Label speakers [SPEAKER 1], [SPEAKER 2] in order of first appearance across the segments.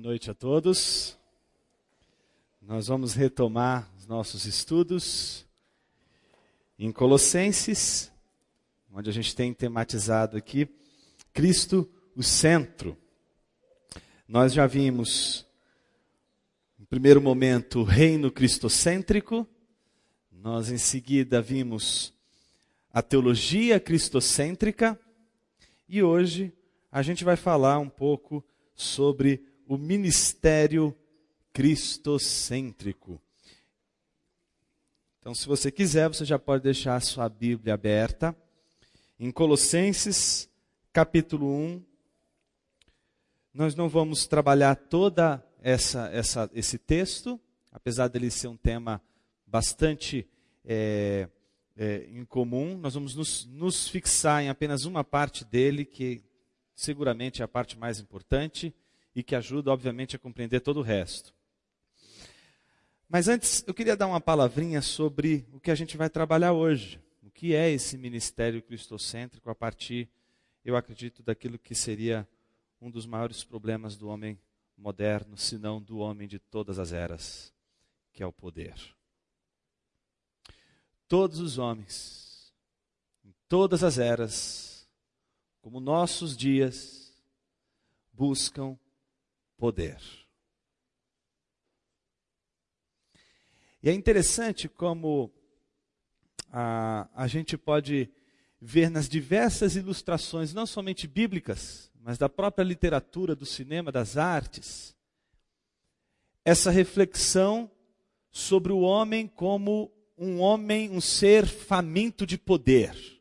[SPEAKER 1] noite a todos. Nós vamos retomar os nossos estudos em Colossenses, onde a gente tem tematizado aqui Cristo, o centro. Nós já vimos, no primeiro momento, o reino cristocêntrico, nós em seguida vimos a teologia cristocêntrica, e hoje a gente vai falar um pouco sobre o ministério cristocêntrico. Então, se você quiser, você já pode deixar a sua Bíblia aberta em Colossenses, capítulo 1. Nós não vamos trabalhar toda essa, essa esse texto, apesar dele ser um tema bastante é, é, incomum. Nós vamos nos, nos fixar em apenas uma parte dele, que seguramente é a parte mais importante e que ajuda, obviamente, a compreender todo o resto. Mas antes, eu queria dar uma palavrinha sobre o que a gente vai trabalhar hoje. O que é esse ministério cristocêntrico a partir, eu acredito, daquilo que seria um dos maiores problemas do homem moderno, se não do homem de todas as eras, que é o poder. Todos os homens, em todas as eras, como nossos dias, buscam poder. E é interessante como a, a gente pode ver nas diversas ilustrações, não somente bíblicas, mas da própria literatura, do cinema, das artes, essa reflexão sobre o homem como um homem, um ser faminto de poder.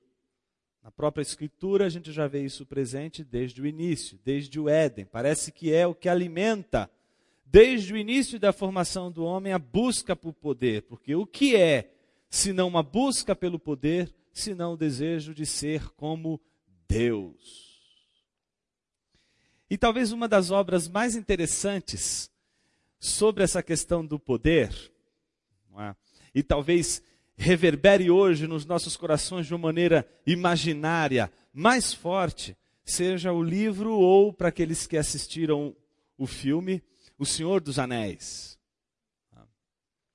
[SPEAKER 1] Na própria Escritura, a gente já vê isso presente desde o início, desde o Éden. Parece que é o que alimenta, desde o início da formação do homem, a busca por poder. Porque o que é, se não uma busca pelo poder, se não o desejo de ser como Deus? E talvez uma das obras mais interessantes sobre essa questão do poder, é? e talvez reverbere hoje nos nossos corações de uma maneira imaginária, mais forte, seja o livro ou para aqueles que assistiram o filme, O Senhor dos Anéis.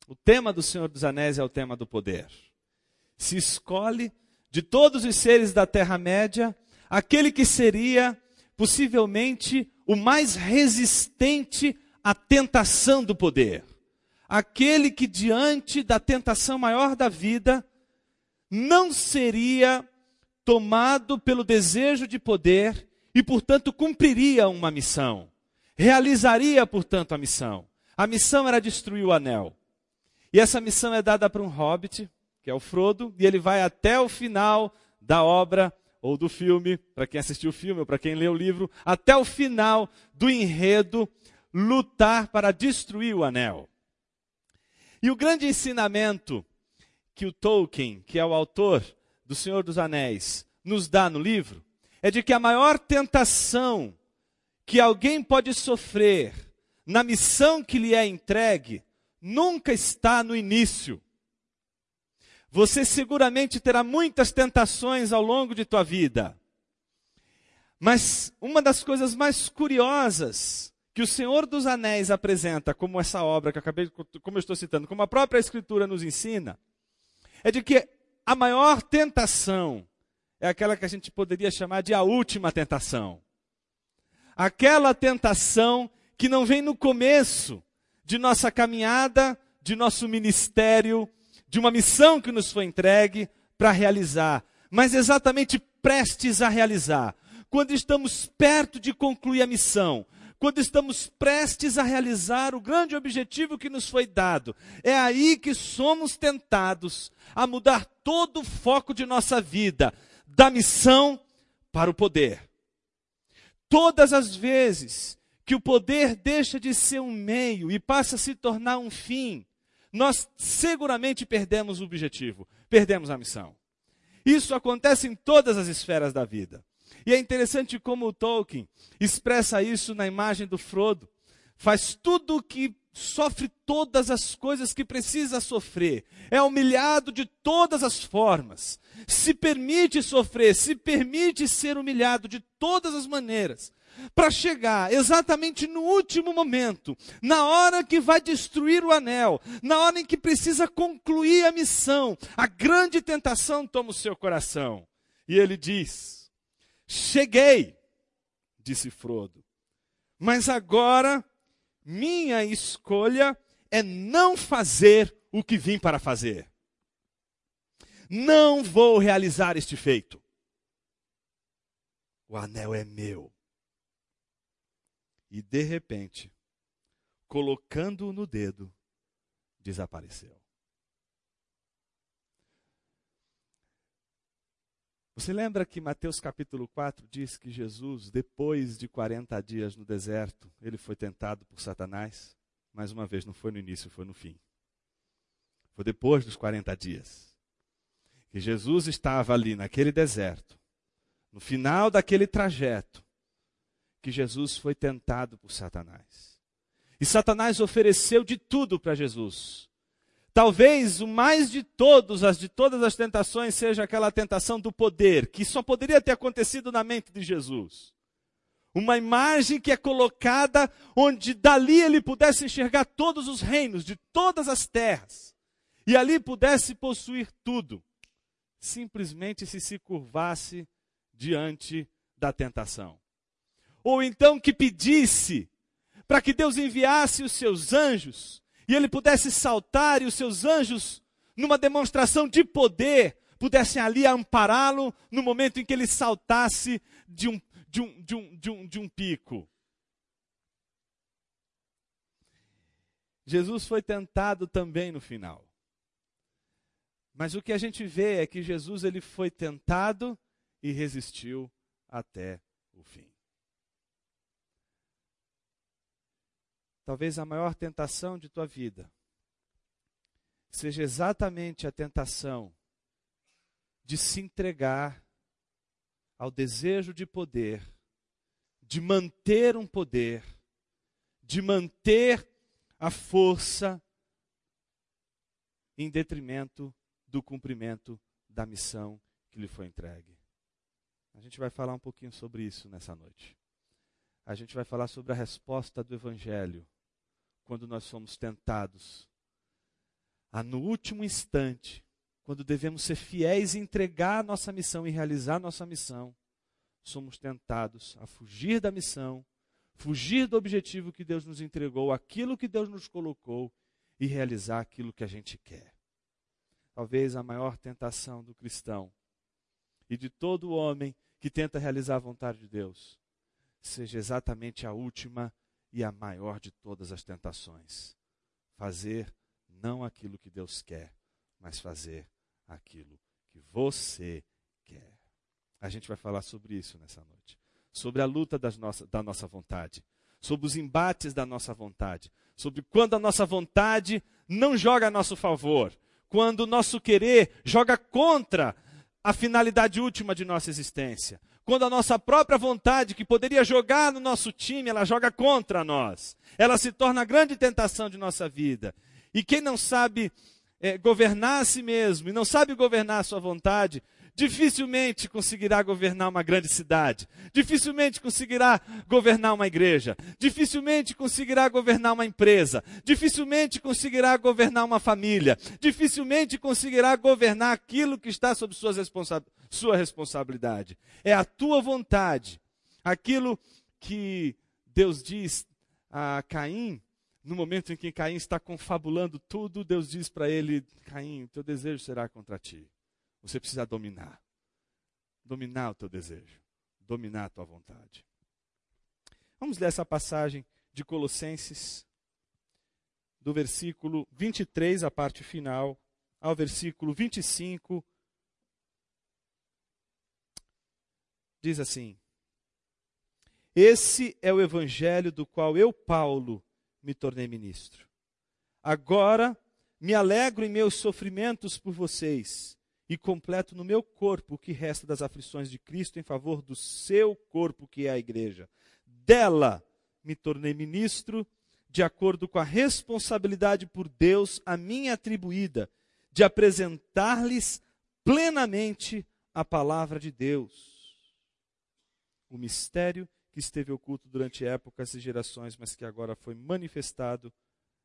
[SPEAKER 1] O tema do Senhor dos Anéis é o tema do poder. Se escolhe de todos os seres da Terra-média aquele que seria possivelmente o mais resistente à tentação do poder aquele que diante da tentação maior da vida não seria tomado pelo desejo de poder e, portanto, cumpriria uma missão. Realizaria, portanto, a missão. A missão era destruir o anel. E essa missão é dada para um hobbit, que é o Frodo, e ele vai até o final da obra ou do filme, para quem assistiu o filme ou para quem leu o livro, até o final do enredo, lutar para destruir o anel. E o grande ensinamento que o Tolkien, que é o autor do Senhor dos Anéis, nos dá no livro, é de que a maior tentação que alguém pode sofrer na missão que lhe é entregue nunca está no início. Você seguramente terá muitas tentações ao longo de tua vida. Mas uma das coisas mais curiosas que o Senhor dos Anéis apresenta como essa obra que eu acabei, como eu estou citando, como a própria Escritura nos ensina, é de que a maior tentação é aquela que a gente poderia chamar de a última tentação. Aquela tentação que não vem no começo de nossa caminhada, de nosso ministério, de uma missão que nos foi entregue para realizar, mas exatamente prestes a realizar. Quando estamos perto de concluir a missão, quando estamos prestes a realizar o grande objetivo que nos foi dado. É aí que somos tentados a mudar todo o foco de nossa vida, da missão para o poder. Todas as vezes que o poder deixa de ser um meio e passa a se tornar um fim, nós seguramente perdemos o objetivo, perdemos a missão. Isso acontece em todas as esferas da vida. E é interessante como Tolkien expressa isso na imagem do Frodo. Faz tudo o que sofre todas as coisas que precisa sofrer, é humilhado de todas as formas, se permite sofrer, se permite ser humilhado de todas as maneiras, para chegar exatamente no último momento, na hora que vai destruir o anel, na hora em que precisa concluir a missão, a grande tentação toma o seu coração. E ele diz: Cheguei, disse Frodo, mas agora minha escolha é não fazer o que vim para fazer. Não vou realizar este feito. O anel é meu. E de repente, colocando-o no dedo, desapareceu. Você lembra que Mateus capítulo 4 diz que Jesus, depois de 40 dias no deserto, ele foi tentado por Satanás? Mais uma vez, não foi no início, foi no fim. Foi depois dos 40 dias. Que Jesus estava ali naquele deserto, no final daquele trajeto, que Jesus foi tentado por Satanás. E Satanás ofereceu de tudo para Jesus. Talvez o mais de todos, as de todas as tentações, seja aquela tentação do poder, que só poderia ter acontecido na mente de Jesus. Uma imagem que é colocada onde dali ele pudesse enxergar todos os reinos de todas as terras e ali pudesse possuir tudo, simplesmente se se curvasse diante da tentação. Ou então que pedisse para que Deus enviasse os seus anjos e ele pudesse saltar e os seus anjos, numa demonstração de poder, pudessem ali ampará-lo no momento em que ele saltasse de um, de um, de um, de um, de um pico. Jesus foi tentado também no final. Mas o que a gente vê é que Jesus ele foi tentado e resistiu até o fim. Talvez a maior tentação de tua vida seja exatamente a tentação de se entregar ao desejo de poder, de manter um poder, de manter a força em detrimento do cumprimento da missão que lhe foi entregue. A gente vai falar um pouquinho sobre isso nessa noite. A gente vai falar sobre a resposta do Evangelho quando nós somos tentados. A no último instante, quando devemos ser fiéis e entregar a nossa missão e realizar a nossa missão, somos tentados a fugir da missão, fugir do objetivo que Deus nos entregou, aquilo que Deus nos colocou e realizar aquilo que a gente quer. Talvez a maior tentação do cristão e de todo homem que tenta realizar a vontade de Deus seja exatamente a última e a maior de todas as tentações. Fazer não aquilo que Deus quer, mas fazer aquilo que você quer. A gente vai falar sobre isso nessa noite. Sobre a luta das nossa, da nossa vontade. Sobre os embates da nossa vontade. Sobre quando a nossa vontade não joga a nosso favor. Quando o nosso querer joga contra a finalidade última de nossa existência quando a nossa própria vontade, que poderia jogar no nosso time, ela joga contra nós. Ela se torna a grande tentação de nossa vida. E quem não sabe é, governar a si mesmo e não sabe governar a sua vontade, dificilmente conseguirá governar uma grande cidade, dificilmente conseguirá governar uma igreja, dificilmente conseguirá governar uma empresa, dificilmente conseguirá governar uma família, dificilmente conseguirá governar aquilo que está sob suas responsa sua responsabilidade. É a tua vontade, aquilo que Deus diz a Caim, no momento em que Caim está confabulando tudo, Deus diz para ele: Caim, teu desejo será contra ti. Você precisa dominar. Dominar o teu desejo. Dominar a tua vontade. Vamos ler essa passagem de Colossenses, do versículo 23, a parte final, ao versículo 25. Diz assim: Esse é o evangelho do qual eu, Paulo, me tornei ministro. Agora me alegro em meus sofrimentos por vocês e completo no meu corpo o que resta das aflições de Cristo em favor do seu corpo, que é a igreja. Dela me tornei ministro, de acordo com a responsabilidade por Deus a mim atribuída, de apresentar-lhes plenamente a palavra de Deus. O mistério que esteve oculto durante épocas e gerações, mas que agora foi manifestado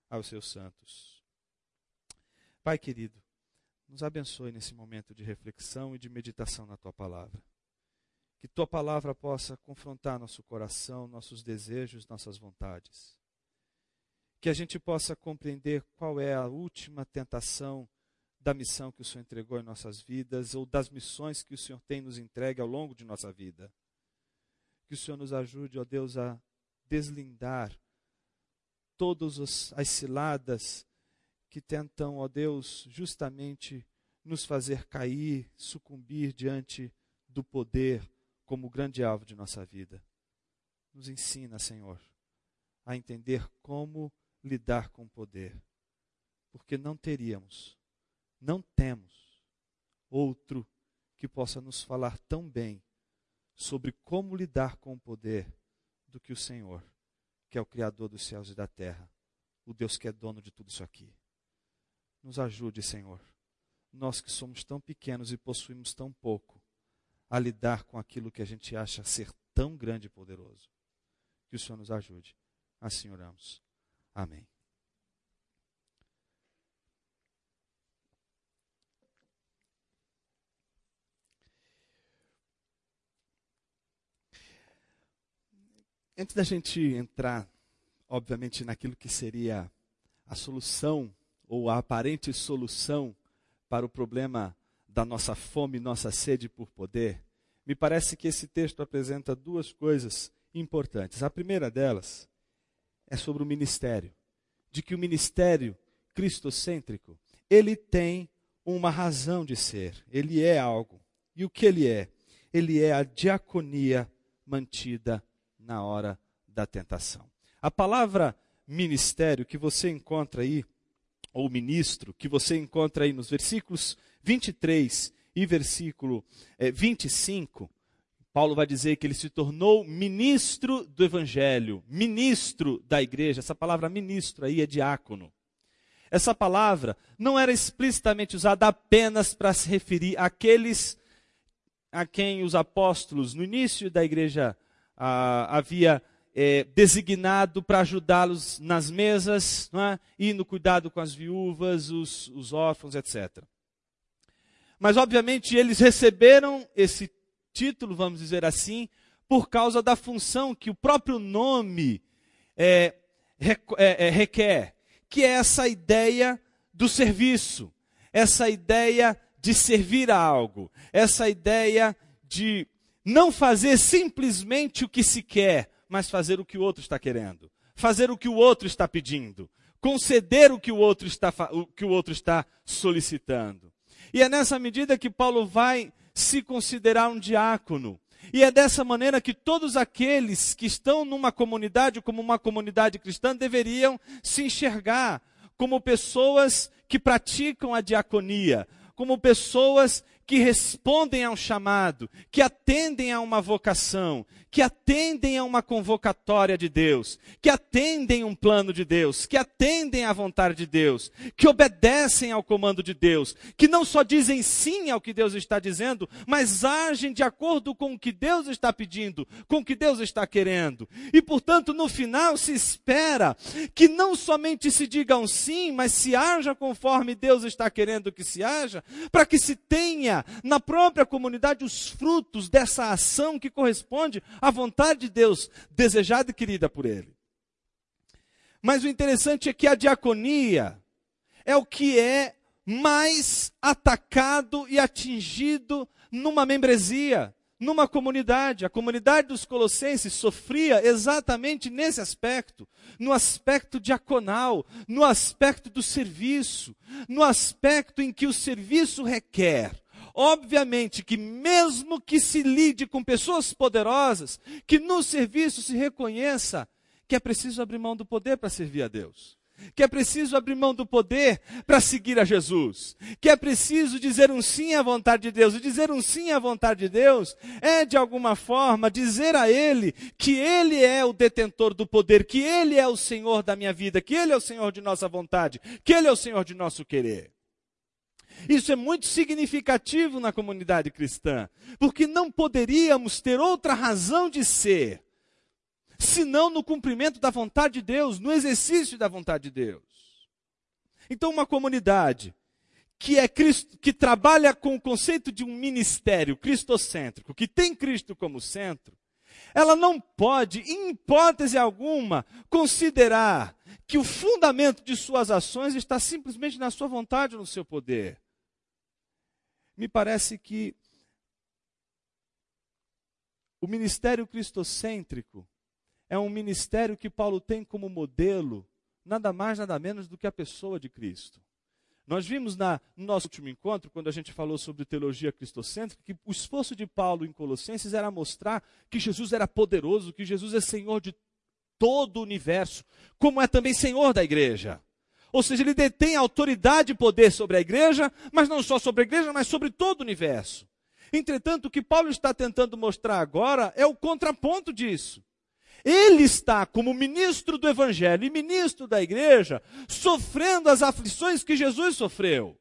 [SPEAKER 1] aos seus santos. Pai querido, nos abençoe nesse momento de reflexão e de meditação na tua palavra. Que tua palavra possa confrontar nosso coração, nossos desejos, nossas vontades. Que a gente possa compreender qual é a última tentação da missão que o Senhor entregou em nossas vidas ou das missões que o Senhor tem nos entregue ao longo de nossa vida. Que o Senhor nos ajude, ó Deus, a deslindar todas as ciladas que tentam, ó Deus, justamente nos fazer cair, sucumbir diante do poder como grande alvo de nossa vida. Nos ensina, Senhor, a entender como lidar com o poder, porque não teríamos não temos outro que possa nos falar tão bem sobre como lidar com o poder do que o Senhor, que é o Criador dos céus e da terra, o Deus que é dono de tudo isso aqui. Nos ajude, Senhor, nós que somos tão pequenos e possuímos tão pouco, a lidar com aquilo que a gente acha ser tão grande e poderoso. Que o Senhor nos ajude. Assim oramos. Amém. Antes da gente entrar, obviamente, naquilo que seria a solução ou a aparente solução para o problema da nossa fome, nossa sede por poder, me parece que esse texto apresenta duas coisas importantes. A primeira delas é sobre o ministério, de que o ministério cristocêntrico, ele tem uma razão de ser, ele é algo. E o que ele é? Ele é a diaconia mantida na hora da tentação. A palavra ministério que você encontra aí, ou ministro, que você encontra aí nos versículos 23 e versículo é, 25, Paulo vai dizer que ele se tornou ministro do evangelho, ministro da igreja. Essa palavra ministro aí é diácono. Essa palavra não era explicitamente usada apenas para se referir àqueles a quem os apóstolos, no início da igreja ah, havia é, designado para ajudá-los nas mesas é? e no cuidado com as viúvas, os, os órfãos, etc. Mas, obviamente, eles receberam esse título, vamos dizer assim, por causa da função que o próprio nome é, é, é, requer, que é essa ideia do serviço, essa ideia de servir a algo, essa ideia de não fazer simplesmente o que se quer, mas fazer o que o outro está querendo. Fazer o que o outro está pedindo. Conceder o que o outro está, o que o outro está solicitando. E é nessa medida que Paulo vai se considerar um diácono. E é dessa maneira que todos aqueles que estão numa comunidade, como uma comunidade cristã, deveriam se enxergar como pessoas que praticam a diaconia, como pessoas que respondem a um chamado, que atendem a uma vocação, que atendem a uma convocatória de Deus, que atendem um plano de Deus, que atendem à vontade de Deus, que obedecem ao comando de Deus, que não só dizem sim ao que Deus está dizendo, mas agem de acordo com o que Deus está pedindo, com o que Deus está querendo. E portanto, no final se espera que não somente se diga um sim, mas se haja conforme Deus está querendo que se haja, para que se tenha na própria comunidade os frutos dessa ação que corresponde à vontade de Deus, desejada e querida por Ele. Mas o interessante é que a diaconia é o que é mais atacado e atingido numa membresia, numa comunidade. A comunidade dos Colossenses sofria exatamente nesse aspecto, no aspecto diaconal, no aspecto do serviço, no aspecto em que o serviço requer Obviamente que, mesmo que se lide com pessoas poderosas, que no serviço se reconheça que é preciso abrir mão do poder para servir a Deus, que é preciso abrir mão do poder para seguir a Jesus, que é preciso dizer um sim à vontade de Deus. E dizer um sim à vontade de Deus é, de alguma forma, dizer a Ele que Ele é o detentor do poder, que Ele é o Senhor da minha vida, que Ele é o Senhor de nossa vontade, que Ele é o Senhor de nosso querer. Isso é muito significativo na comunidade cristã, porque não poderíamos ter outra razão de ser senão no cumprimento da vontade de Deus, no exercício da vontade de Deus. Então, uma comunidade que é Cristo, que trabalha com o conceito de um ministério cristocêntrico, que tem Cristo como centro, ela não pode, em hipótese alguma, considerar que o fundamento de suas ações está simplesmente na sua vontade ou no seu poder. Me parece que o ministério cristocêntrico é um ministério que Paulo tem como modelo nada mais, nada menos do que a pessoa de Cristo. Nós vimos na, no nosso último encontro, quando a gente falou sobre teologia cristocêntrica, que o esforço de Paulo em Colossenses era mostrar que Jesus era poderoso, que Jesus é Senhor de todo o universo, como é também Senhor da igreja. Ou seja, ele detém autoridade e poder sobre a igreja, mas não só sobre a igreja, mas sobre todo o universo. Entretanto, o que Paulo está tentando mostrar agora é o contraponto disso. Ele está, como ministro do Evangelho e ministro da igreja, sofrendo as aflições que Jesus sofreu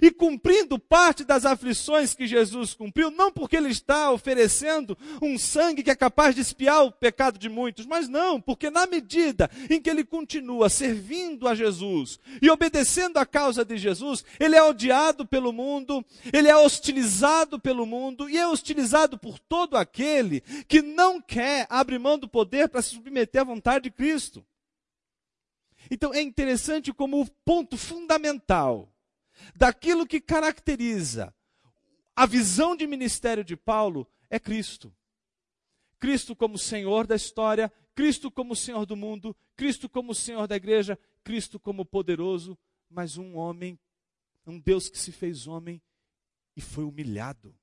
[SPEAKER 1] e cumprindo parte das aflições que Jesus cumpriu, não porque ele está oferecendo um sangue que é capaz de espiar o pecado de muitos, mas não, porque na medida em que ele continua servindo a Jesus e obedecendo à causa de Jesus, ele é odiado pelo mundo, ele é hostilizado pelo mundo e é hostilizado por todo aquele que não quer abrir mão do poder para se submeter à vontade de Cristo. Então é interessante como o ponto fundamental daquilo que caracteriza a visão de ministério de Paulo é Cristo. Cristo como Senhor da história, Cristo como Senhor do mundo, Cristo como Senhor da igreja, Cristo como poderoso, mas um homem, um Deus que se fez homem e foi humilhado.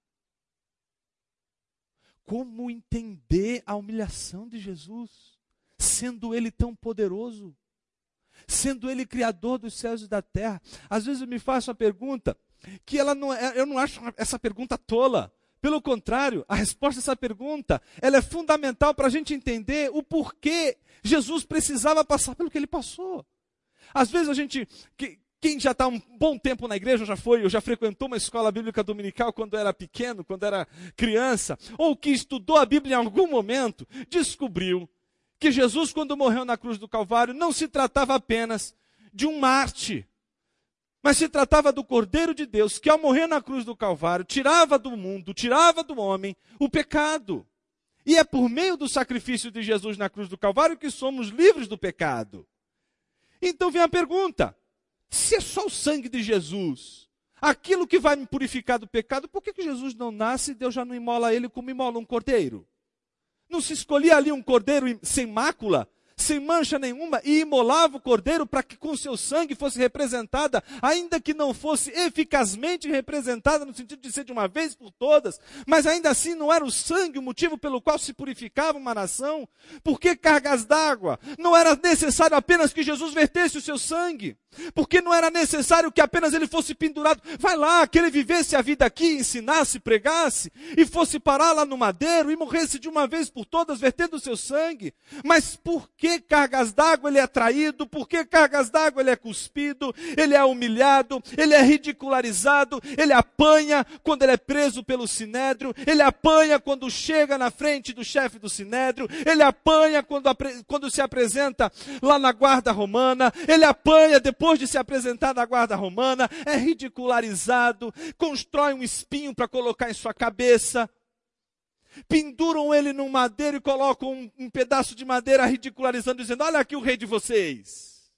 [SPEAKER 1] Como entender a humilhação de Jesus, sendo ele tão poderoso? Sendo Ele criador dos céus e da terra. Às vezes eu me faço a pergunta, que ela não é, eu não acho essa pergunta tola. Pelo contrário, a resposta a essa pergunta, ela é fundamental para a gente entender o porquê Jesus precisava passar pelo que ele passou. Às vezes a gente, que, quem já está um bom tempo na igreja, já foi, ou já frequentou uma escola bíblica dominical quando era pequeno, quando era criança, ou que estudou a Bíblia em algum momento, descobriu que Jesus, quando morreu na cruz do Calvário, não se tratava apenas de um Marte, mas se tratava do Cordeiro de Deus, que ao morrer na cruz do Calvário, tirava do mundo, tirava do homem o pecado. E é por meio do sacrifício de Jesus na cruz do Calvário que somos livres do pecado. Então vem a pergunta: se é só o sangue de Jesus, aquilo que vai me purificar do pecado, por que, que Jesus não nasce e Deus já não imola ele como imola um cordeiro? Não se escolhia ali um cordeiro sem mácula, sem mancha nenhuma, e imolava o cordeiro para que com seu sangue fosse representada, ainda que não fosse eficazmente representada no sentido de ser de uma vez por todas, mas ainda assim não era o sangue o motivo pelo qual se purificava uma nação. Por que cargas d'água? Não era necessário apenas que Jesus vertesse o seu sangue porque não era necessário que apenas ele fosse pendurado. Vai lá, que ele vivesse a vida aqui, ensinasse, pregasse, e fosse parar lá no madeiro e morresse de uma vez por todas, vertendo o seu sangue. Mas por que cargas d'água ele é traído? Por que cargas d'água ele é cuspido? Ele é humilhado, ele é ridicularizado, ele apanha quando ele é preso pelo sinédrio, ele apanha quando chega na frente do chefe do sinédrio, ele apanha quando, quando se apresenta lá na guarda romana, ele apanha depois depois de se apresentar na guarda romana, é ridicularizado, constrói um espinho para colocar em sua cabeça, penduram ele num madeiro e colocam um, um pedaço de madeira ridicularizando, dizendo: Olha aqui o rei de vocês.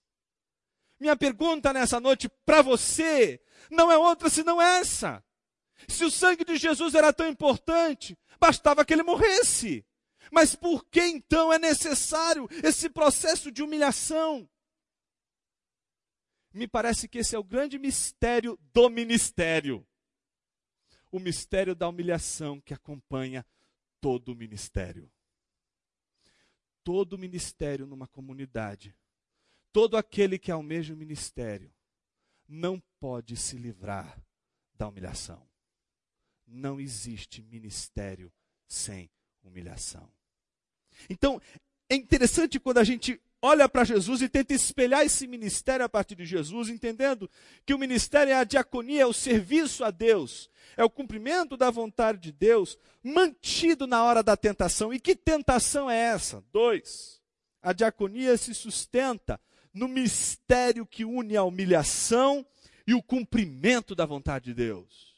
[SPEAKER 1] Minha pergunta nessa noite para você não é outra senão essa. Se o sangue de Jesus era tão importante, bastava que ele morresse. Mas por que então é necessário esse processo de humilhação? Me parece que esse é o grande mistério do ministério. O mistério da humilhação que acompanha todo o ministério. Todo ministério numa comunidade, todo aquele que almeja o ministério, não pode se livrar da humilhação. Não existe ministério sem humilhação. Então, é interessante quando a gente olha para Jesus e tenta espelhar esse ministério a partir de Jesus, entendendo que o ministério é a diaconia, é o serviço a Deus, é o cumprimento da vontade de Deus, mantido na hora da tentação. E que tentação é essa? Dois, a diaconia se sustenta no mistério que une a humilhação e o cumprimento da vontade de Deus.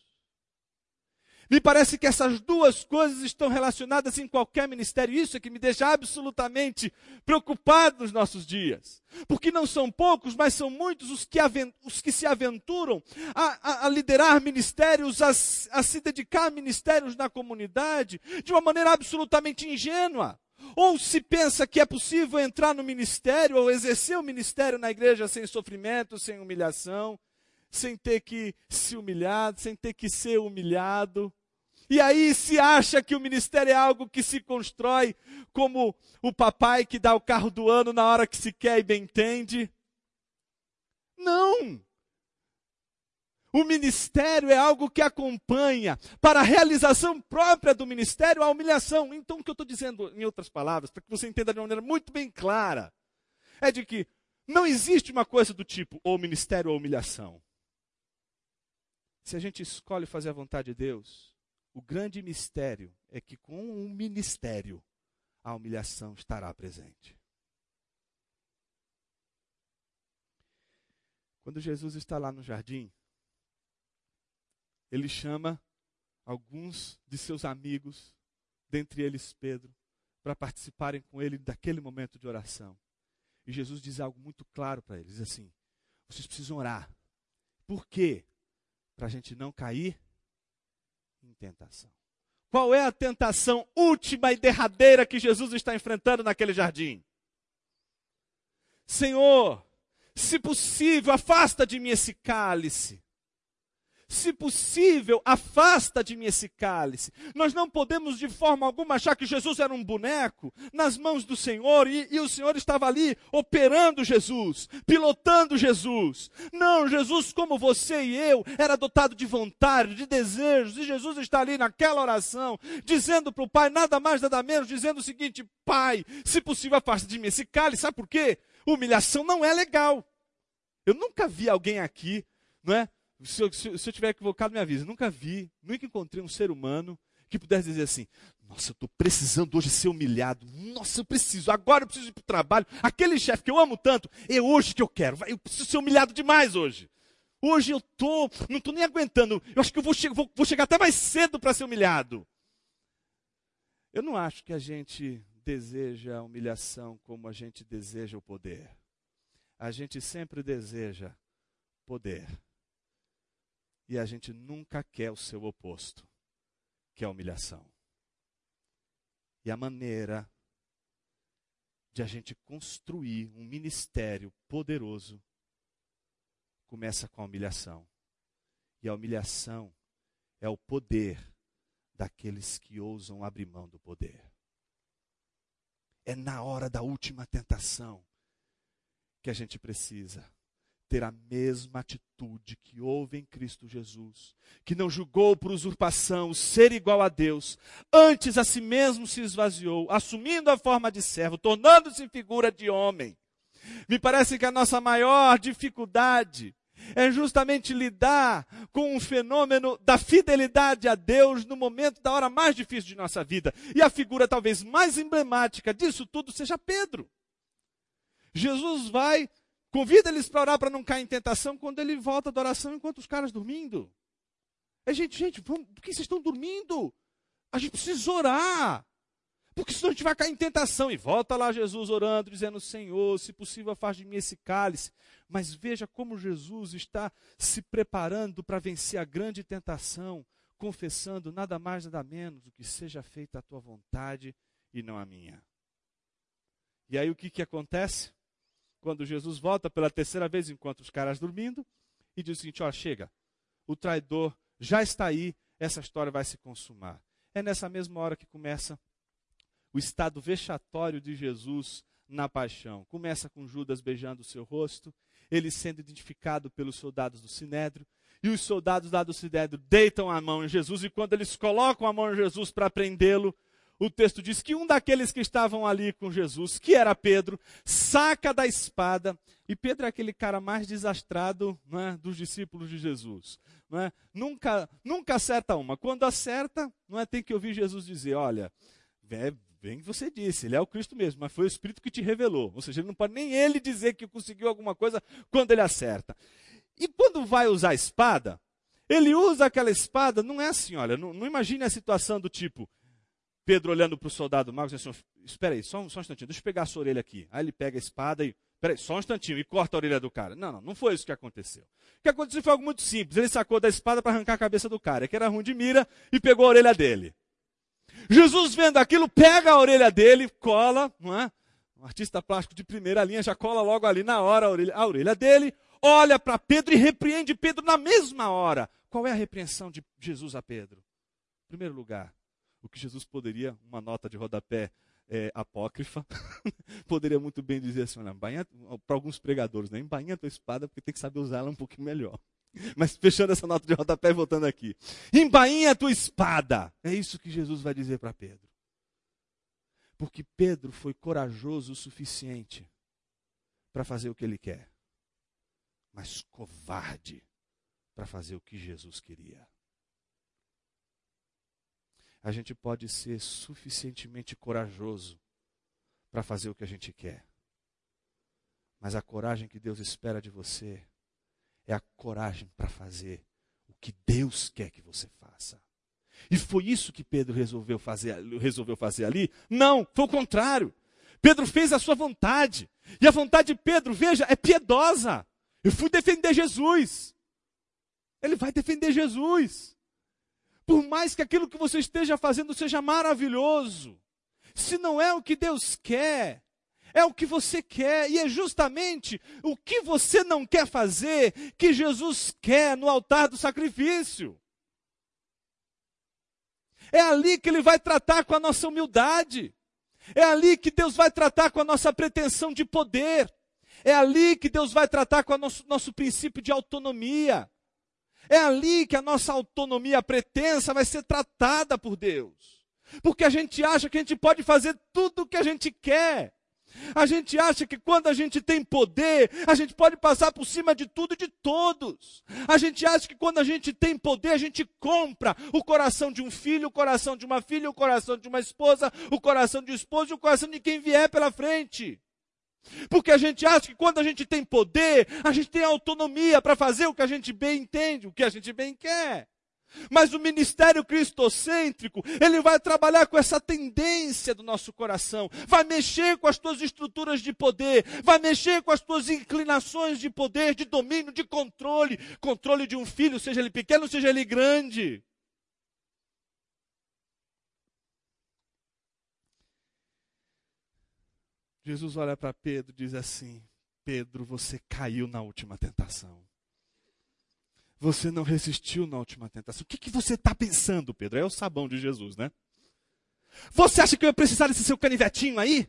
[SPEAKER 1] Me parece que essas duas coisas estão relacionadas em qualquer ministério. Isso é que me deixa absolutamente preocupado nos nossos dias. Porque não são poucos, mas são muitos os que, os que se aventuram a, a, a liderar ministérios, a, a se dedicar a ministérios na comunidade, de uma maneira absolutamente ingênua. Ou se pensa que é possível entrar no ministério ou exercer o ministério na igreja sem sofrimento, sem humilhação, sem ter que se humilhar, sem ter que ser humilhado. E aí se acha que o ministério é algo que se constrói como o papai que dá o carro do ano na hora que se quer e bem entende. Não! O ministério é algo que acompanha para a realização própria do ministério a humilhação. Então, o que eu estou dizendo, em outras palavras, para que você entenda de uma maneira muito bem clara, é de que não existe uma coisa do tipo ou ministério ou humilhação. Se a gente escolhe fazer a vontade de Deus, o grande mistério é que com o ministério a humilhação estará presente. Quando Jesus está lá no jardim, ele chama alguns de seus amigos, dentre eles Pedro, para participarem com ele daquele momento de oração. E Jesus diz algo muito claro para eles, assim: vocês precisam orar. Por quê? Para a gente não cair em tentação. Qual é a tentação última e derradeira que Jesus está enfrentando naquele jardim? Senhor, se possível, afasta de mim esse cálice se possível, afasta de mim esse cálice. Nós não podemos de forma alguma achar que Jesus era um boneco nas mãos do Senhor e, e, o Senhor estava ali operando Jesus, pilotando Jesus. Não, Jesus, como você e eu, era dotado de vontade, de desejos, e Jesus está ali naquela oração, dizendo para o Pai, nada mais, nada menos, dizendo o seguinte: Pai, se possível, afasta de mim esse cálice. Sabe por quê? Humilhação não é legal. Eu nunca vi alguém aqui, não é? Se eu, se, eu tiver equivocado, me avisa. Nunca vi, nunca encontrei um ser humano que pudesse dizer assim: Nossa, eu estou precisando hoje ser humilhado. Nossa, eu preciso, agora eu preciso ir para o trabalho. Aquele chefe que eu amo tanto, é hoje que eu quero. Eu preciso ser humilhado demais hoje. Hoje eu tô, não estou nem aguentando. Eu acho que eu vou, che vou, vou chegar até mais cedo para ser humilhado. Eu não acho que a gente deseja a humilhação como a gente deseja o poder. A gente sempre deseja poder. E a gente nunca quer o seu oposto, que é a humilhação. E a maneira de a gente construir um ministério poderoso começa com a humilhação. E a humilhação é o poder daqueles que ousam abrir mão do poder. É na hora da última tentação que a gente precisa ter a mesma atitude que houve em Cristo Jesus, que não julgou por usurpação o ser igual a Deus, antes a si mesmo se esvaziou, assumindo a forma de servo, tornando-se figura de homem. Me parece que a nossa maior dificuldade é justamente lidar com o fenômeno da fidelidade a Deus no momento da hora mais difícil de nossa vida. E a figura talvez mais emblemática disso tudo seja Pedro. Jesus vai Convida eles para orar para não cair em tentação quando ele volta da oração enquanto os caras dormindo. É, gente, gente, vamos, por que vocês estão dormindo? A gente precisa orar. Porque senão a gente vai cair em tentação. E volta lá Jesus orando, dizendo: Senhor, se possível, faz de mim esse cálice. Mas veja como Jesus está se preparando para vencer a grande tentação, confessando nada mais, nada menos do que seja feita a tua vontade e não a minha. E aí o que, que acontece? Quando Jesus volta pela terceira vez, encontra os caras dormindo, e diz o seguinte: ó, chega, o traidor já está aí, essa história vai se consumar. É nessa mesma hora que começa o estado vexatório de Jesus na paixão. Começa com Judas beijando o seu rosto, ele sendo identificado pelos soldados do Sinédrio, e os soldados lá do Sinédrio deitam a mão em Jesus, e quando eles colocam a mão em Jesus para prendê-lo, o texto diz que um daqueles que estavam ali com Jesus, que era Pedro, saca da espada, e Pedro é aquele cara mais desastrado é, dos discípulos de Jesus. É? nunca, nunca acerta uma. Quando acerta, não é, tem que ouvir Jesus dizer: olha, é, bem que você disse, ele é o Cristo mesmo, mas foi o Espírito que te revelou. Ou seja, ele não pode nem ele dizer que conseguiu alguma coisa quando ele acerta. E quando vai usar a espada, ele usa aquela espada, não é assim, olha, não, não imagine a situação do tipo, Pedro olhando para o soldado Marcos assim, espera aí, só, só um instantinho, deixa eu pegar a sua orelha aqui. Aí ele pega a espada e, espera aí, só um instantinho, e corta a orelha do cara. Não, não, não foi isso que aconteceu. O que aconteceu foi algo muito simples. Ele sacou da espada para arrancar a cabeça do cara, que era ruim de mira, e pegou a orelha dele. Jesus vendo aquilo, pega a orelha dele, cola, não é? Um artista plástico de primeira linha já cola logo ali na hora a orelha, a orelha dele, olha para Pedro e repreende Pedro na mesma hora. Qual é a repreensão de Jesus a Pedro? Em primeiro lugar, o que Jesus poderia, uma nota de rodapé é, apócrifa, poderia muito bem dizer assim, para alguns pregadores, né, embainha a tua espada porque tem que saber usá-la um pouquinho melhor. Mas fechando essa nota de rodapé e voltando aqui. Embainha a tua espada. É isso que Jesus vai dizer para Pedro. Porque Pedro foi corajoso o suficiente para fazer o que ele quer, mas covarde para fazer o que Jesus queria a gente pode ser suficientemente corajoso para fazer o que a gente quer. Mas a coragem que Deus espera de você é a coragem para fazer o que Deus quer que você faça. E foi isso que Pedro resolveu fazer, resolveu fazer ali? Não, foi o contrário. Pedro fez a sua vontade. E a vontade de Pedro, veja, é piedosa. Eu fui defender Jesus. Ele vai defender Jesus. Por mais que aquilo que você esteja fazendo seja maravilhoso, se não é o que Deus quer, é o que você quer, e é justamente o que você não quer fazer que Jesus quer no altar do sacrifício. É ali que Ele vai tratar com a nossa humildade, é ali que Deus vai tratar com a nossa pretensão de poder, é ali que Deus vai tratar com o nosso, nosso princípio de autonomia. É ali que a nossa autonomia pretensa vai ser tratada por Deus. Porque a gente acha que a gente pode fazer tudo o que a gente quer. A gente acha que quando a gente tem poder, a gente pode passar por cima de tudo e de todos. A gente acha que quando a gente tem poder, a gente compra o coração de um filho, o coração de uma filha, o coração de uma esposa, o coração de um esposo e o coração de quem vier pela frente. Porque a gente acha que quando a gente tem poder, a gente tem autonomia para fazer o que a gente bem entende, o que a gente bem quer. Mas o ministério cristocêntrico, ele vai trabalhar com essa tendência do nosso coração, vai mexer com as tuas estruturas de poder, vai mexer com as tuas inclinações de poder, de domínio, de controle, controle de um filho, seja ele pequeno, seja ele grande. Jesus olha para Pedro e diz assim: Pedro, você caiu na última tentação. Você não resistiu na última tentação. O que, que você está pensando, Pedro? É o sabão de Jesus, né? Você acha que eu ia precisar desse seu canivetinho aí?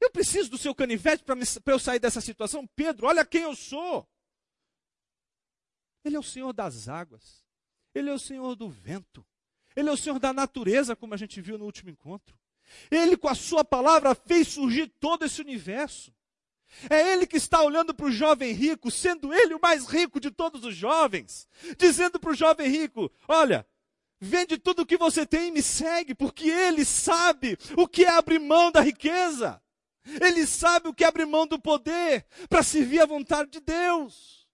[SPEAKER 1] Eu preciso do seu canivete para eu sair dessa situação? Pedro, olha quem eu sou. Ele é o Senhor das águas. Ele é o Senhor do vento. Ele é o Senhor da natureza, como a gente viu no último encontro. Ele, com a sua palavra, fez surgir todo esse universo. É ele que está olhando para o jovem rico, sendo ele o mais rico de todos os jovens, dizendo para o jovem rico: Olha, vende tudo o que você tem e me segue, porque ele sabe o que é abrir mão da riqueza. Ele sabe o que é abrir mão do poder para servir a vontade de Deus.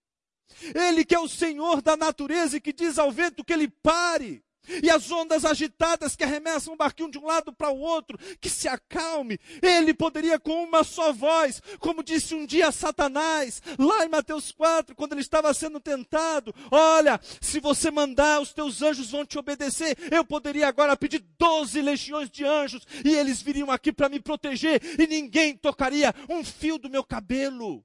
[SPEAKER 1] Ele que é o Senhor da natureza e que diz ao vento que ele pare e as ondas agitadas que arremessam o barquinho de um lado para o outro, que se acalme. Ele poderia com uma só voz, como disse um dia Satanás, lá em Mateus 4, quando ele estava sendo tentado: Olha, se você mandar, os teus anjos vão te obedecer. Eu poderia agora pedir doze legiões de anjos e eles viriam aqui para me proteger e ninguém tocaria um fio do meu cabelo.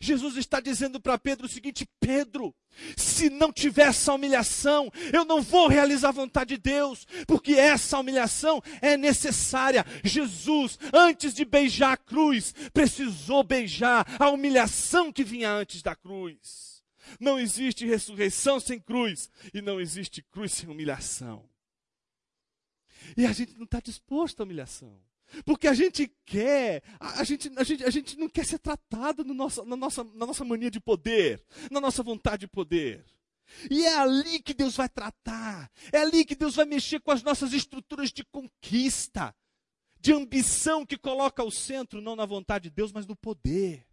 [SPEAKER 1] Jesus está dizendo para Pedro o seguinte: Pedro, se não tiver essa humilhação, eu não vou realizar a vontade de Deus, porque essa humilhação é necessária. Jesus, antes de beijar a cruz, precisou beijar a humilhação que vinha antes da cruz. Não existe ressurreição sem cruz, e não existe cruz sem humilhação. E a gente não está disposto à humilhação. Porque a gente quer, a, a, gente, a, gente, a gente não quer ser tratado no nosso, na, nossa, na nossa mania de poder, na nossa vontade de poder. E é ali que Deus vai tratar, é ali que Deus vai mexer com as nossas estruturas de conquista, de ambição que coloca o centro não na vontade de Deus, mas no poder.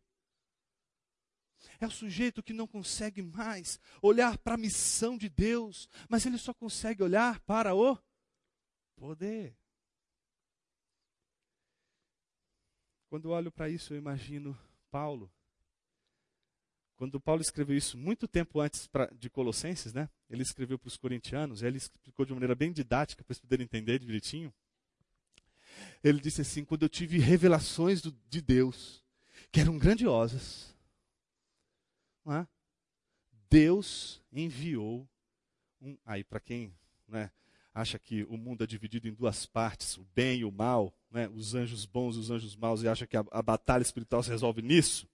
[SPEAKER 1] É o sujeito que não consegue mais olhar para a missão de Deus, mas ele só consegue olhar para o poder. Quando olho para isso, eu imagino Paulo. Quando Paulo escreveu isso muito tempo antes pra, de Colossenses, né? Ele escreveu para os corintianos, ele explicou de maneira bem didática para eles poderem entender direitinho. Ele disse assim: quando eu tive revelações do, de Deus, que eram grandiosas, é? Deus enviou um. Aí, para quem né, acha que o mundo é dividido em duas partes, o bem e o mal, né, os anjos bons e os anjos maus, e acha que a, a batalha espiritual se resolve nisso,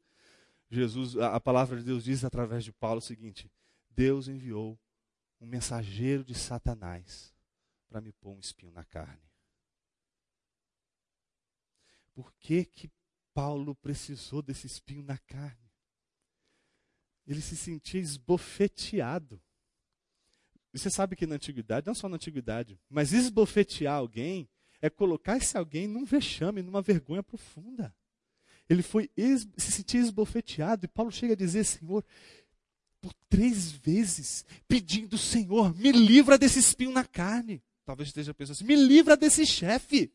[SPEAKER 1] Jesus, a, a palavra de Deus diz através de Paulo o seguinte: Deus enviou um mensageiro de Satanás para me pôr um espinho na carne. Por que que Paulo precisou desse espinho na carne? ele se sentia esbofeteado. E você sabe que na antiguidade, não só na antiguidade, mas esbofetear alguém é colocar esse alguém num vexame, numa vergonha profunda. Ele foi se sentia esbofeteado e Paulo chega a dizer, Senhor, por três vezes pedindo, Senhor, me livra desse espinho na carne. Talvez esteja pensando assim, me livra desse chefe.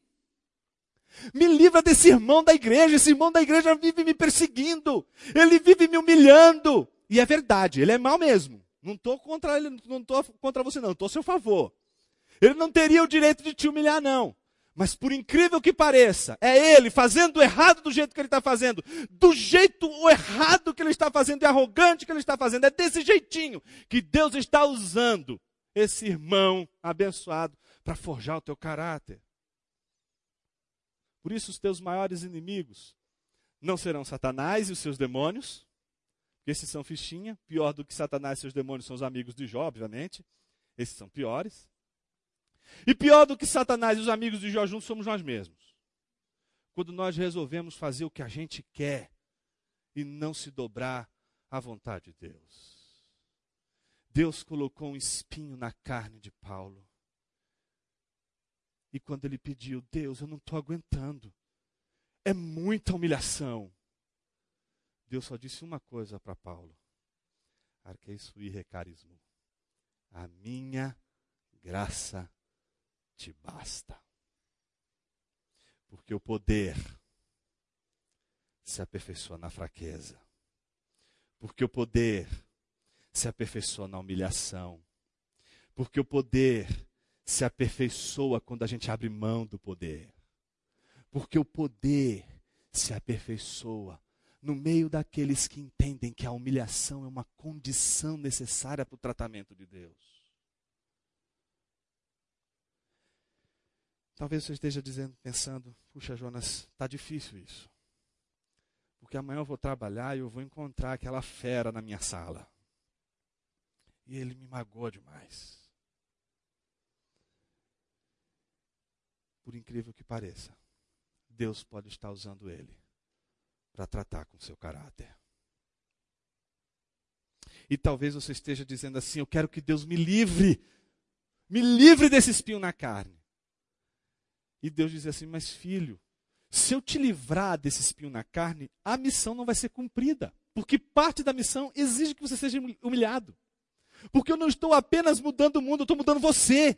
[SPEAKER 1] Me livra desse irmão da igreja. Esse irmão da igreja vive me perseguindo. Ele vive me humilhando. E é verdade, ele é mal mesmo. Não estou contra ele, não estou contra você, não, estou a seu favor. Ele não teria o direito de te humilhar, não. Mas por incrível que pareça, é ele fazendo errado do jeito que ele está fazendo, do jeito o errado que ele está fazendo e arrogante que ele está fazendo, é desse jeitinho que Deus está usando esse irmão abençoado para forjar o teu caráter. Por isso, os teus maiores inimigos não serão Satanás e os seus demônios, esses são fichinha, pior do que Satanás e seus demônios são os amigos de Jó, obviamente. Esses são piores. E pior do que Satanás e os amigos de Jó juntos somos nós mesmos. Quando nós resolvemos fazer o que a gente quer e não se dobrar à vontade de Deus. Deus colocou um espinho na carne de Paulo. E quando ele pediu, Deus, eu não estou aguentando. É muita humilhação. Deus só disse uma coisa para Paulo: Arquei sui recarismo. A minha graça te basta. Porque o poder se aperfeiçoa na fraqueza. Porque o poder se aperfeiçoa na humilhação. Porque o poder se aperfeiçoa quando a gente abre mão do poder. Porque o poder se aperfeiçoa no meio daqueles que entendem que a humilhação é uma condição necessária para o tratamento de Deus. Talvez você esteja dizendo, pensando, puxa Jonas, está difícil isso. Porque amanhã eu vou trabalhar e eu vou encontrar aquela fera na minha sala. E ele me magoa demais. Por incrível que pareça, Deus pode estar usando ele para tratar com o seu caráter. E talvez você esteja dizendo assim: Eu quero que Deus me livre, me livre desse espinho na carne. E Deus diz assim: Mas filho, se eu te livrar desse espinho na carne, a missão não vai ser cumprida. Porque parte da missão exige que você seja humilhado. Porque eu não estou apenas mudando o mundo, eu estou mudando você.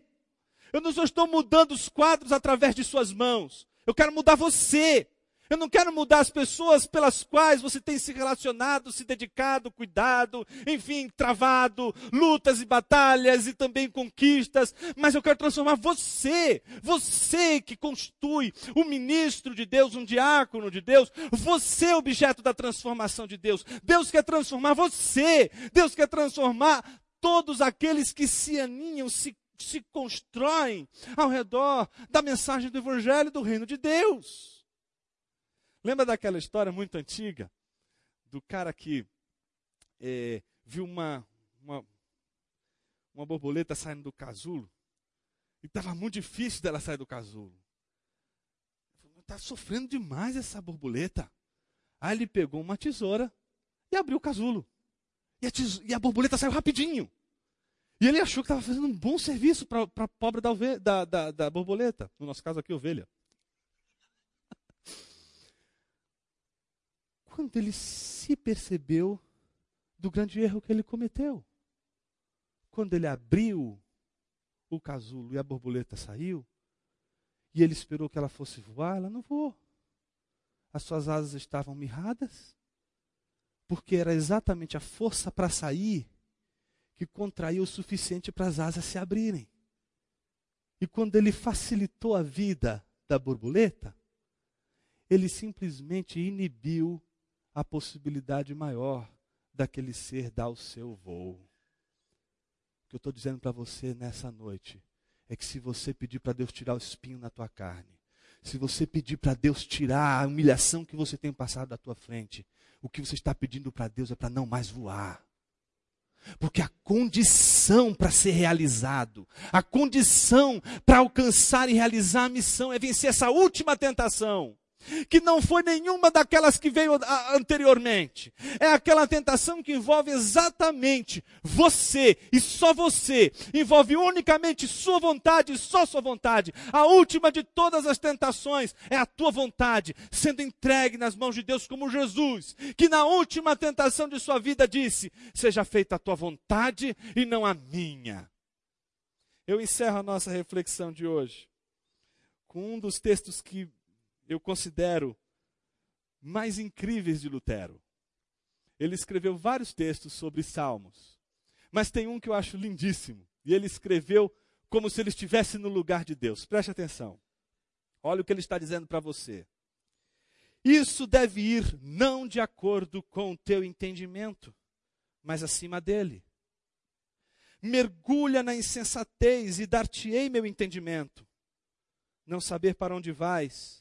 [SPEAKER 1] Eu não só estou mudando os quadros através de suas mãos. Eu quero mudar você. Eu não quero mudar as pessoas pelas quais você tem se relacionado, se dedicado, cuidado, enfim, travado, lutas e batalhas e também conquistas, mas eu quero transformar você, você que constitui o ministro de Deus, um diácono de Deus, você é objeto da transformação de Deus. Deus quer transformar você, Deus quer transformar todos aqueles que se aninham, se se constroem ao redor da mensagem do Evangelho do Reino de Deus. Lembra daquela história muito antiga? Do cara que é, viu uma, uma, uma borboleta saindo do casulo. E estava muito difícil dela sair do casulo. Está sofrendo demais essa borboleta. Aí ele pegou uma tesoura e abriu o casulo. E a, e a borboleta saiu rapidinho. E ele achou que estava fazendo um bom serviço para a pobre da, da, da, da borboleta. No nosso caso aqui, ovelha. Quando ele se percebeu do grande erro que ele cometeu. Quando ele abriu o casulo e a borboleta saiu, e ele esperou que ela fosse voar, ela não voou. As suas asas estavam mirradas, porque era exatamente a força para sair que contraiu o suficiente para as asas se abrirem. E quando ele facilitou a vida da borboleta, ele simplesmente inibiu a possibilidade maior daquele ser dar o seu voo. O que eu estou dizendo para você nessa noite é que se você pedir para Deus tirar o espinho na tua carne, se você pedir para Deus tirar a humilhação que você tem passado da tua frente, o que você está pedindo para Deus é para não mais voar. Porque a condição para ser realizado, a condição para alcançar e realizar a missão é vencer essa última tentação que não foi nenhuma daquelas que veio anteriormente. É aquela tentação que envolve exatamente você e só você, envolve unicamente sua vontade e só sua vontade. A última de todas as tentações é a tua vontade sendo entregue nas mãos de Deus, como Jesus, que na última tentação de sua vida disse: Seja feita a tua vontade e não a minha. Eu encerro a nossa reflexão de hoje com um dos textos que eu considero mais incríveis de Lutero. Ele escreveu vários textos sobre salmos, mas tem um que eu acho lindíssimo. E ele escreveu como se ele estivesse no lugar de Deus. Preste atenção. Olha o que ele está dizendo para você. Isso deve ir não de acordo com o teu entendimento, mas acima dele. Mergulha na insensatez e dar-te-ei meu entendimento. Não saber para onde vais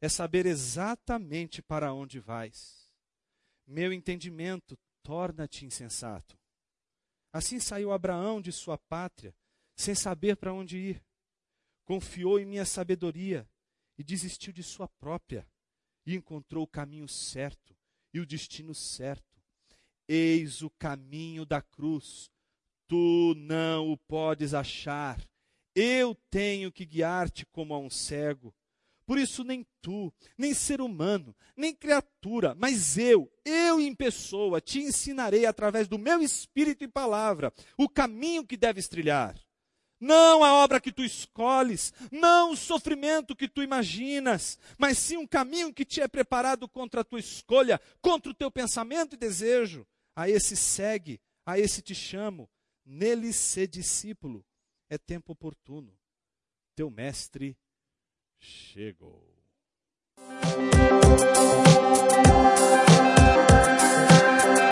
[SPEAKER 1] é saber exatamente para onde vais. Meu entendimento torna-te insensato. Assim saiu Abraão de sua pátria, sem saber para onde ir. Confiou em minha sabedoria e desistiu de sua própria, e encontrou o caminho certo e o destino certo. Eis o caminho da cruz. Tu não o podes achar. Eu tenho que guiar-te como a um cego. Por isso, nem tu, nem ser humano, nem criatura, mas eu, eu em pessoa, te ensinarei através do meu espírito e palavra o caminho que deves trilhar. Não a obra que tu escolhes, não o sofrimento que tu imaginas, mas sim um caminho que te é preparado contra a tua escolha, contra o teu pensamento e desejo. A esse segue, a esse te chamo, nele ser discípulo. É tempo oportuno. Teu mestre chegou.